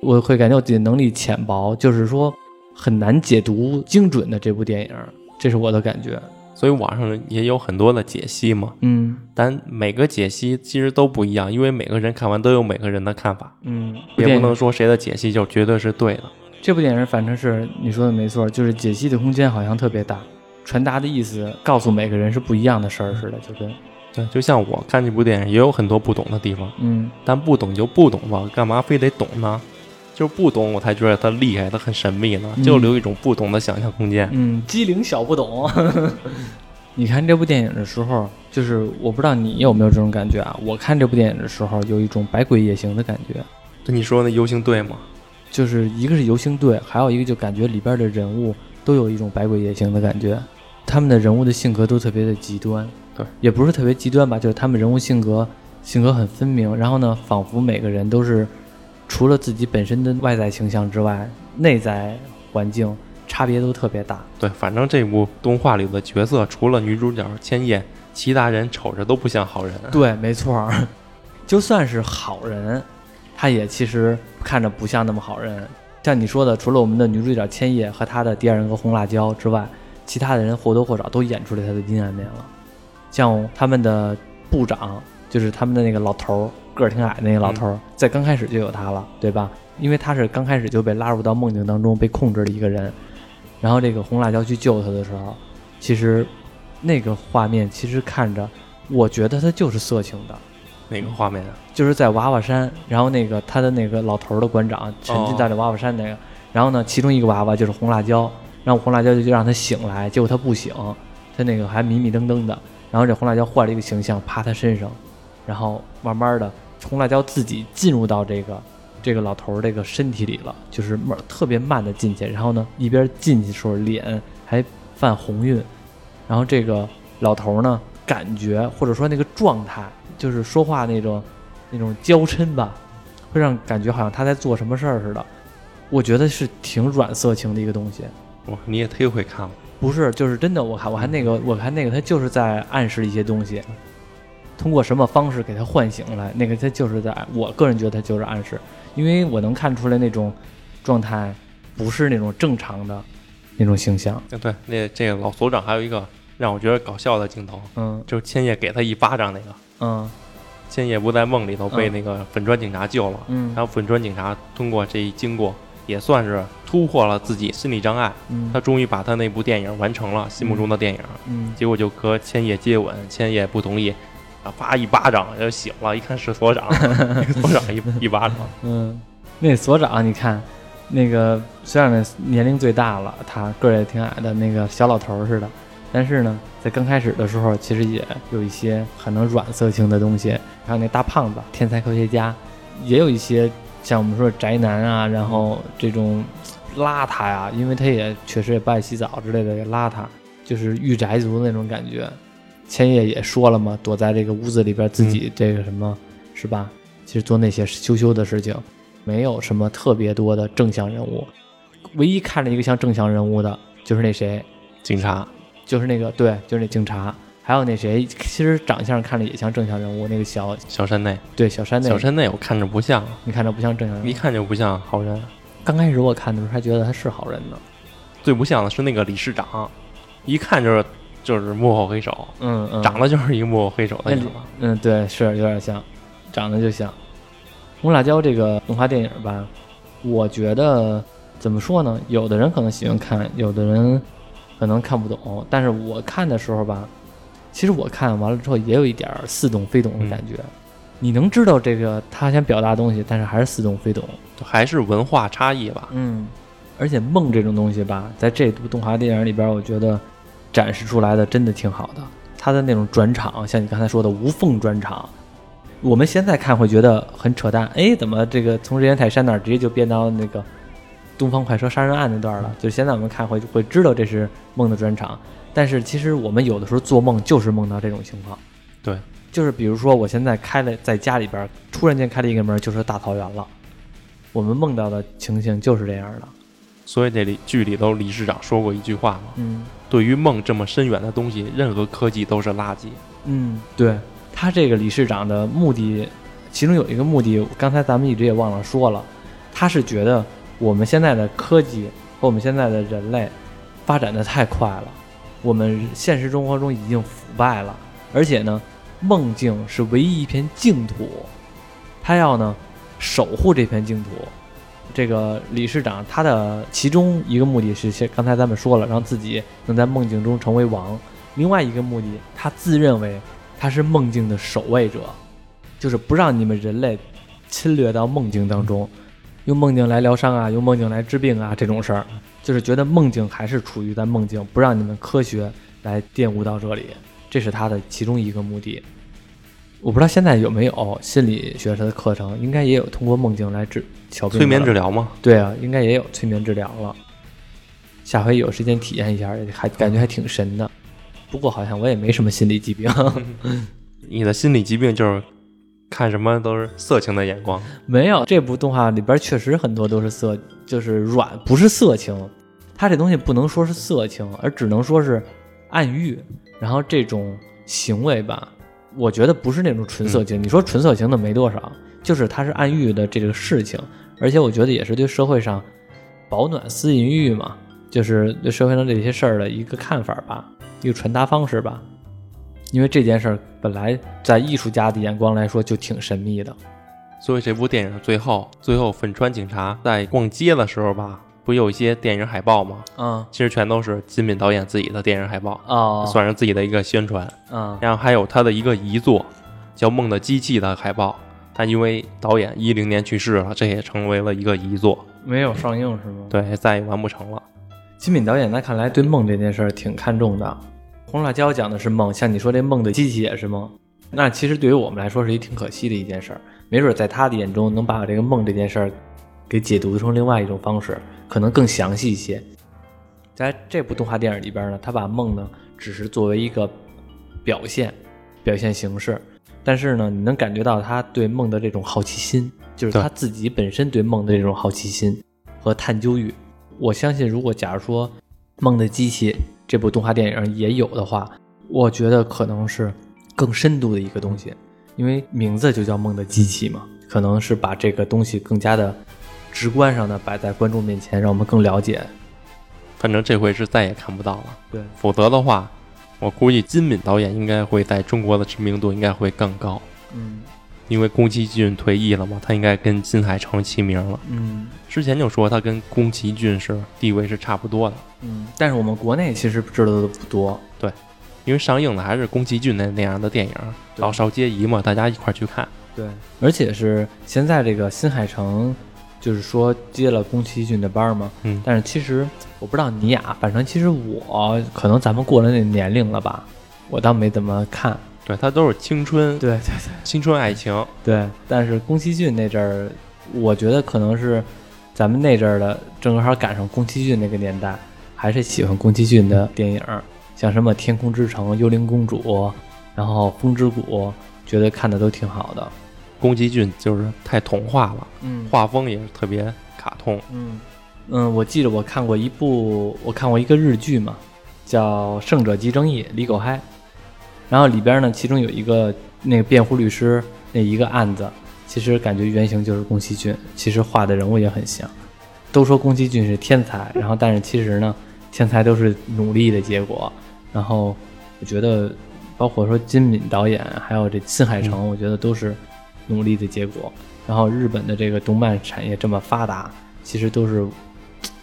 我会感觉我自己能力浅薄，就是说很难解读精准的这部电影，这是我的感觉。所以网上也有很多的解析嘛，嗯。但每个解析其实都不一样，因为每个人看完都有每个人的看法，嗯，也不能说谁的解析就绝对是对的。这部电影反正是你说的没错，就是解析的空间好像特别大，传达的意思告诉每个人是不一样的事儿似的，就跟对，就像我看这部电影也有很多不懂的地方，嗯。但不懂就不懂吧，干嘛非得懂呢？就是不懂我才觉得它厉害，它很神秘呢，嗯就留一种不懂的想象空间。嗯，机灵小不懂。(laughs) 你看这部电影的时候，就是我不知道你有没有这种感觉啊？我看这部电影的时候，有一种百鬼夜行的感觉，就你说那游行队吗，就是一个是游行队，还有一个就感觉里边的人物都有一种百鬼夜行的感觉，他们的人物的性格都特别的极端，对，也不是特别极端吧，就是他们人物性格性格很分明，然后呢，仿佛每个人都是除了自己本身的外在形象之外，内在环境差别都特别大。对，反正这部动画里的角色除了女主角千叶，其他人瞅着都不像好人。对，没错儿，(laughs) 就算是好人，他也其实看着不像那么好人。像你说的，除了我们的女主角千叶和她的第二人格红辣椒之外，其他的人或多或少都演出了他的阴暗面了。像他们的部长，就是他们的那个老头儿，个儿挺矮的那个老头儿，在刚开始就有他了，对吧？因为他是刚开始就被拉入到梦境当中被控制的一个人。然后这个红辣椒去救他的时候，其实那个画面其实看着，我觉得他就是色情的。哪个画面啊？就是在娃娃山，然后那个他的那个老头儿的馆长沉浸在那娃娃山那个，然后呢，其中一个娃娃就是红辣椒，然后红辣椒就就让他醒来，结果他不醒，他那个还迷迷瞪瞪的，然后这红辣椒换了一个形象趴他身上，然后慢慢的红辣椒自己进入到这个这个老头儿这个身体里了，就是慢特别慢的进去，然后呢一边进去的时候脸还泛红晕，然后这个老头儿呢感觉或者说那个状态，就是说话那种那种娇嗔吧，会让感觉好像他在做什么事儿似的。我觉得是挺软色情的一个东西，哇，你也忒会看了。不是，就是真的。我看我看那个，我看那个，他就是在暗示一些东西，通过什么方式给他唤醒来，那个他就是在，我个人觉得他就是暗示，因为我能看出来那种状态不是那种正常的那种形象。啊，对，那这个老所长还有一个让我觉得搞笑的镜头，嗯就是千叶给他一巴掌那个。嗯千叶不在梦里头被嗯那个粉砖警察救了，嗯然后粉砖警察通过这一经过，也算是突破了自己心理障碍，嗯他终于把他那部电影完成了，心目中的电影。嗯结果就和千叶接吻，千叶不同意，啊，啪一巴掌就醒了，一看是所长，(laughs) 所长一一巴掌，嗯，那所长你看，那个虽然呢年龄最大了，他个儿也挺矮的，那个小老头儿似的，但是呢，在刚开始的时候，其实也有一些可能软色情的东西。还有那大胖子，天才科学家，也有一些像我们说宅男啊，然后这种邋遢呀，因为他也确实也不爱洗澡之类的，也邋遢，就是御宅族那种感觉。千叶也说了嘛，躲在这个屋子里边自己这个什么，是吧？其实做那些羞羞的事情，没有什么特别多的正向人物。唯一看着一个像正向人物的，就是那谁，警察。就是那个对，就是那警察，还有那谁，其实长相看着也像正向人物，那个小小山内，对小山内，小山内我看着不像，你看着不像正向人物。一。看就不像好人。刚开始我看的时候还觉得他是好人呢，最不像的是那个理事长，一看就是就是幕后黑手，嗯嗯，长得就是一个幕后黑手的那里样子。嗯对，是有点像，长得就像。红辣椒这个动画电影吧，我觉得怎么说呢？有的人可能喜欢看，有的人可能看不懂。但是我看的时候吧，其实我看完了之后也有一点似懂非懂的感觉。你能知道这个他想表达的东西，但是还是似懂非懂。还是文化差异吧。嗯，而且梦这种东西吧，在这部动画电影里边，我觉得展示出来的真的挺好的。他的那种转场，像你刚才说的无缝转场，我们现在看会觉得很扯淡。哎，怎么这个从人猿泰山那儿直接就变到那个东方快车杀人案那段了，就现在我们看会会知道这是梦的转场，但是其实我们有的时候做梦就是梦到这种情况，对，就是比如说我现在开了在家里边突然间开了一个门，就是大草原了，我们梦到的情形就是这样的，所以这里剧里头理事长说过一句话嘛，嗯对于梦这么深远的东西，任何科技都是垃圾。嗯，对他这个理事长的目的，其中有一个目的，刚才咱们一直也忘了说了，他是觉得我们现在的科技和我们现在的人类发展的太快了，我们现实生活中已经腐败了，而且呢，梦境是唯一一片净土，他要呢守护这片净土。这个理事长他的其中一个目的是，刚才咱们说了，让自己能在梦境中成为王。另外一个目的，他自认为他是梦境的守卫者，就是不让你们人类侵略到梦境当中，用梦境来疗伤啊，用梦境来治病啊这种事儿，就是觉得梦境还是处于在梦境，不让你们科学来玷污到这里，这是他的其中一个目的。我不知道现在有没有心理学的课程，应该也有通过梦境来治。催眠治疗吗？对啊，应该也有催眠治疗了。下回有时间体验一下，还感觉还挺神的。不过好像我也没什么心理疾病，(laughs) 你的心理疾病就是看什么都是色情的眼光。没有。这部动画里边确实很多都是色，就是软，不是色情。它这东西不能说是色情，而只能说是暗喻。然后这种行为吧，我觉得不是那种纯色情。你说纯色情的没多少，就是它是暗喻的这个事情，而且我觉得也是对社会上保暖思淫欲嘛，就是对社会上这些事儿的一个看法吧，一个传达方式吧。因为这件事儿本来在艺术家的眼光来说就挺神秘的，所以这部电影最后，最后粉川警察在逛街的时候吧，不有一些电影海报吗？嗯其实全都是金敏导演自己的电影海报，哦，算是自己的一个宣传。嗯然后还有他的一个遗作，叫《梦的机器》的海报，但因为导演一零年去世了，这也成为了一个遗作，没有上映是吗？对，再也完不成了。金敏导演那看来对梦这件事儿挺看重的。红辣椒讲的是梦，像你说这梦的机器也是梦，那其实对于我们来说是一挺可惜的一件事儿。没准在他的眼中能把这个梦这件事儿给解读成另外一种方式，可能更详细一些。在这部动画电影里边呢，他把梦呢只是作为一个表现、表现形式，但是呢，你能感觉到他对梦的这种好奇心，就是他自己本身对梦的这种好奇心和探究欲。我相信，如果假如说《梦的机器》这部动画电影也有的话，我觉得可能是更深度的一个东西，因为名字就叫《梦的机器》嘛，可能是把这个东西更加的直观上的摆在观众面前，让我们更了解。反正这回是再也看不到了，对，否则的话，我估计金敏导演应该会在中国的知名度应该会更高，嗯因为宫崎骏退役了嘛，他应该跟金海诚齐名了。嗯之前就说他跟宫崎骏是地位是差不多的，嗯，但是我们国内其实知道的不多。对因为上映的还是宫崎骏那那样的电影，老少皆宜嘛，大家一块儿去看。对，而且是现在这个新海诚，就是说接了宫崎骏的班儿嘛。嗯但是其实我不知道你俩，反正其实我可能咱们过了那年龄了吧，我倒没怎么看。对，他都是青春，对对对青春爱情。对，但是宫崎骏那阵儿，我觉得可能是咱们那阵儿的，正好赶上宫崎骏那个年代，还是喜欢宫崎骏的电影，像什么《天空之城》《幽灵公主》，然后《风之谷》，觉得看的都挺好的。宫崎骏就是太童话了，嗯画风也是特别卡通。嗯嗯，我记得我看过一部，我看过一个日剧嘛，叫《胜者即正义》，李狗嗨。然后里边呢，其中有一个那个辩护律师那一个案子，其实感觉原型就是宫崎骏，其实画的人物也很像。都说宫崎骏是天才，然后但是其实呢，天才都是努力的结果。然后我觉得，包括说金敏导演，还有这新海诚，我觉得都是努力的结果。然后日本的这个动漫产业这么发达，其实都是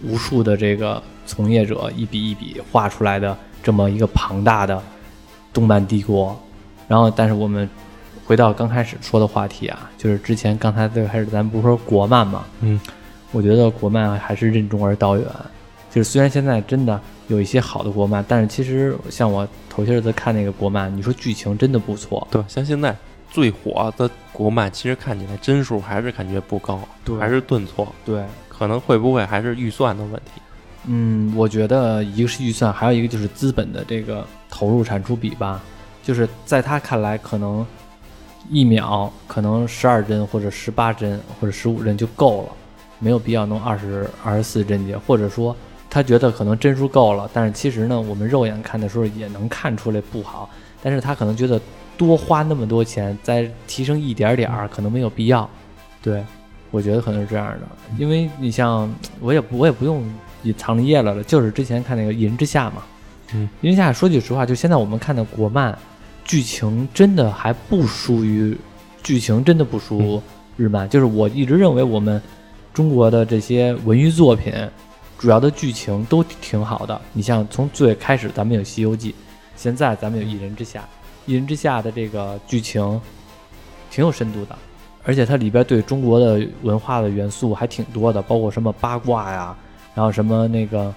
无数的这个从业者一笔一笔画出来的这么一个庞大的动漫帝国。然后，但是我们回到刚开始说的话题啊，就是之前刚才最开始咱不是说国漫嘛，嗯，我觉得国漫还是任重而道远。就是虽然现在真的有一些好的国漫，但是其实像我头些日子看那个国漫，你说剧情真的不错，对，像现在最火的国漫，其实看起来帧数还是感觉不高，对还是顿挫。对，可能会不会还是预算的问题？嗯，我觉得一个是预算，还有一个就是资本的这个投入产出比吧。就是在他看来，可能一秒可能十二帧或者十八帧或者十五帧就够了，没有必要弄二十二十四帧去，或者说他觉得可能帧数够了，但是其实呢，我们肉眼看的时候也能看出来不好，但是他可能觉得多花那么多钱再提升一点点儿，可能没有必要。对，我觉得可能是这样的，因为你像我也不我也不用隐藏着掖了了，就是之前看那个《一人之下》嘛，嗯，《一人之下》说句实话，就现在我们看的国漫。剧情真的还不输于，剧情真的不输日漫。就是我一直认为我们中国的这些文娱作品，主要的剧情都挺好的。你像从最开始咱们有《西游记》，现在咱们有《一人之下》，《一人之下》的这个剧情挺有深度的，而且它里边对中国的文化的元素还挺多的，包括什么八卦呀，然后什么那个。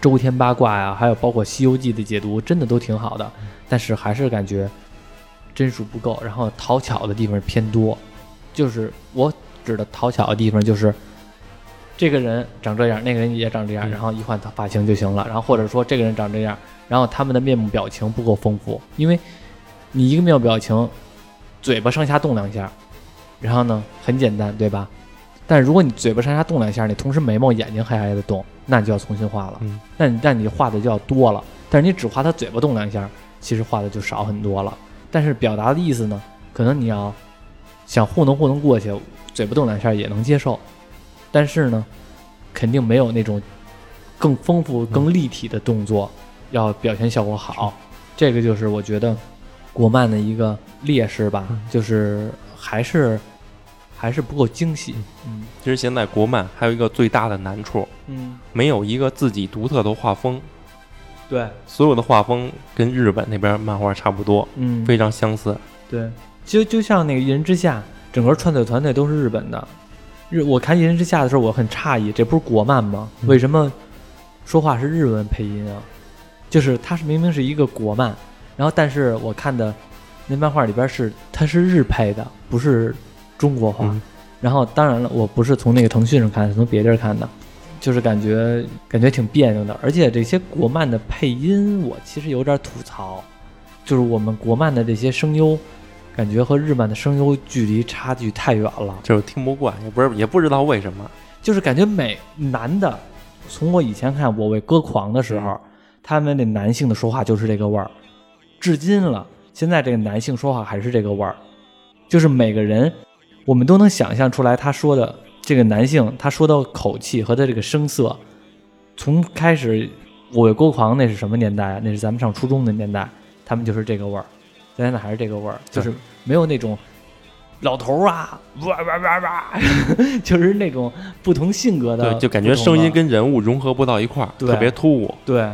周天八卦呀，还有包括《西游记》的解读，真的都挺好的，但是还是感觉帧数不够，然后讨巧的地方偏多。就是我指的讨巧的地方，就是这个人长这样，那个人也长这样，嗯然后一换他发型就行了。然后或者说这个人长这样，然后他们的面部表情不够丰富，因为你一个面部表情，嘴巴上下动两下，然后呢很简单，对吧？但如果你嘴巴上下动两下，你同时眉毛、眼睛还还得动，那你就要重新画了。嗯，那你但你画的就要多了。但是你只画他嘴巴动两下，其实画的就少很多了。但是表达的意思呢，可能你要想糊弄糊弄过去，嘴巴动两下也能接受。但是呢，肯定没有那种更丰富、更立体的动作，要表现效果好。这个就是我觉得国漫的一个劣势吧，嗯。就是还是还是不够精细。嗯。其实现在国漫还有一个最大的难处，嗯，没有一个自己独特的画风，对，所有的画风跟日本那边漫画差不多，嗯，非常相似。对，就就像那个《一人之下》，整个创作团队都是日本的。日我看《一人之下》的时候，我很诧异，这不是国漫吗？嗯为什么说话是日文配音啊？就是它是明明是一个国漫，然后但是我看的那漫画里边是它是日配的，不是中国话。嗯然后当然了，我不是从那个腾讯上看，是从别地儿看的，就是感觉感觉挺别扭的。而且这些国漫的配音，我其实有点吐槽，就是我们国漫的这些声优，感觉和日漫的声优距离差距太远了，就是听不惯，也不是也不知道为什么。就是感觉美男的，从我以前看《我为歌狂》的时候，他们那男性的说话就是这个味儿，至今了，现在这个男性说话还是这个味儿，就是每个人，我们都能想象出来他说的这个男性他说的口气和他这个声色，从开始我为歌狂那是什么年代啊？那是咱们上初中的年代，他们就是这个味儿，现在还是这个味儿，就是没有那种。老头儿啊，哇哇哇哇，(laughs) 就是那种不同性格的，对，就感觉声音跟人物融合不到一块儿，特别突兀。对，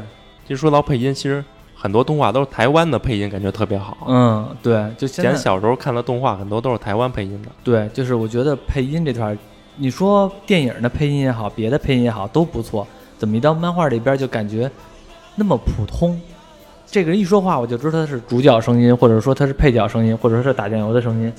其实说到配音，其实很多动画都是台湾的配音，感觉特别好。嗯，对，就现在以前小时候看的动画很多都是台湾配音的。对，就是我觉得配音这块儿，你说电影的配音也好，别的配音也好都不错，怎么一到漫画里边就感觉那么普通？这个人一说话，我就知道他是主角声音，或者说他是配角声音，或者说是打酱油的声音，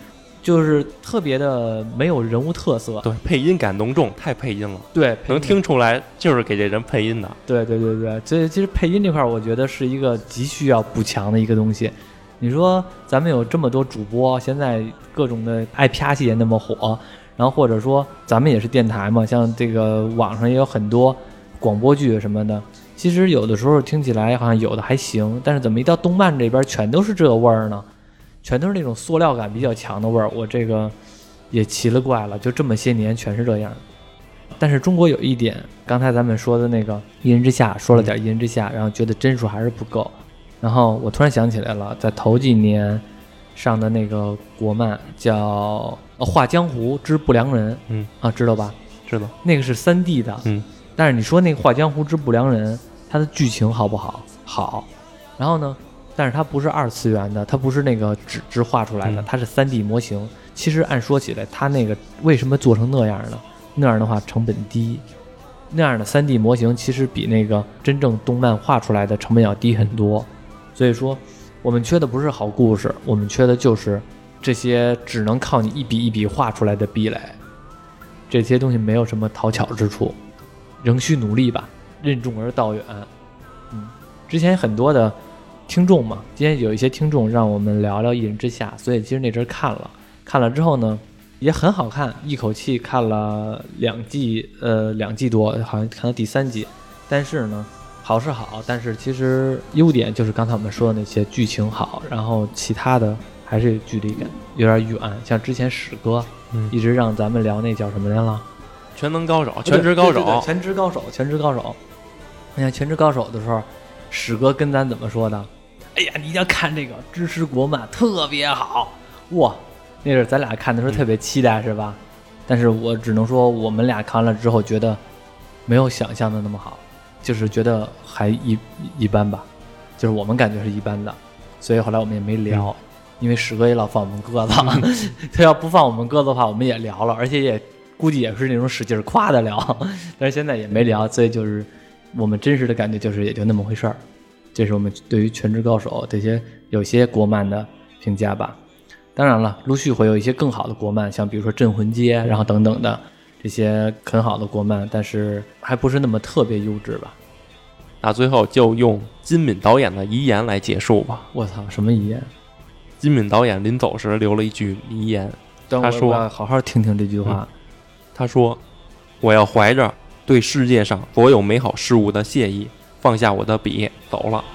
就是特别的没有人物特色。对，配音感浓重，太配音了，对，能听出来就是给这人配音的。对对对对，所以其实配音这块，儿，我觉得是一个急需要补强的一个东西。你说咱们有这么多主播，现在各种的爱啪戏也那么火，然后或者说咱们也是电台嘛，像这个网上也有很多广播剧什么的。其实有的时候听起来好像有的还行，但是怎么一到动漫这边全都是这个味儿呢？全都是那种塑料感比较强的味儿，我这个也奇了怪了，就这么些年全是这样。但是中国有一点，刚才咱们说的那个《一人之下》，说了点《一人之下》，然后觉得帧数还是不够。然后我突然想起来了，在头几年上的那个国漫叫《呃画江湖之不良人》，嗯啊，知道吧？知道？那个是三 D 的，嗯，但是你说那个《画江湖之不良人》，它的剧情好不好？好。然后呢，但是它不是二次元的，它不是那个纸质画出来的，嗯它是三 D 模型。其实按说起来，它那个为什么做成那样呢？那样的话成本低，那样的三 D 模型其实比那个真正动漫画出来的成本要低很多。所以说，我们缺的不是好故事，我们缺的就是这些只能靠你一笔一笔画出来的壁垒。这些东西没有什么讨巧之处，仍需努力吧，任重而道远。嗯，之前很多的听众嘛，今天有一些听众让我们聊聊《一人之下》，所以其实那阵儿看了，看了之后呢，也很好看，一口气看了两季，呃，两季多，好像看到第三季。但是呢，好是好，但是其实优点就是刚才我们说的那些剧情好，然后其他的还是有距离感，有点远。像之前史哥嗯，一直让咱们聊那叫什么来了？全能高手，全职高手，全职高手，全职高手。你看全职高手的时候，史哥跟咱怎么说的？哎呀，你一定要看这个支持国漫，特别好哇！那阵咱俩看的时候特别期待，是吧？但是我只能说，我们俩看完了之后，觉得没有想象的那么好，就是觉得还一一般吧，就是我们感觉是一般的，所以后来我们也没聊，因为史哥也老放我们鸽子，(laughs) 他要不放我们鸽子的话，我们也聊了，而且也估计也是那种使劲夸的聊，(laughs) 但是现在也没聊，所以就是我们真实的感觉就是也就那么回事儿。这是我们对于《全职高手》这些有些国漫的评价吧。当然了，陆续会有一些更好的国漫，像比如说《镇魂街》，然后等等的这些很好的国漫，但是还不是那么特别优质吧。那最后就用金敏导演的遗言来结束吧。我操，什么遗言？金敏导演临走时留了一句遗言，他说好好听听这句话。他说：“我要怀着对世界上所有美好事物的谢意，放下我的笔走了。”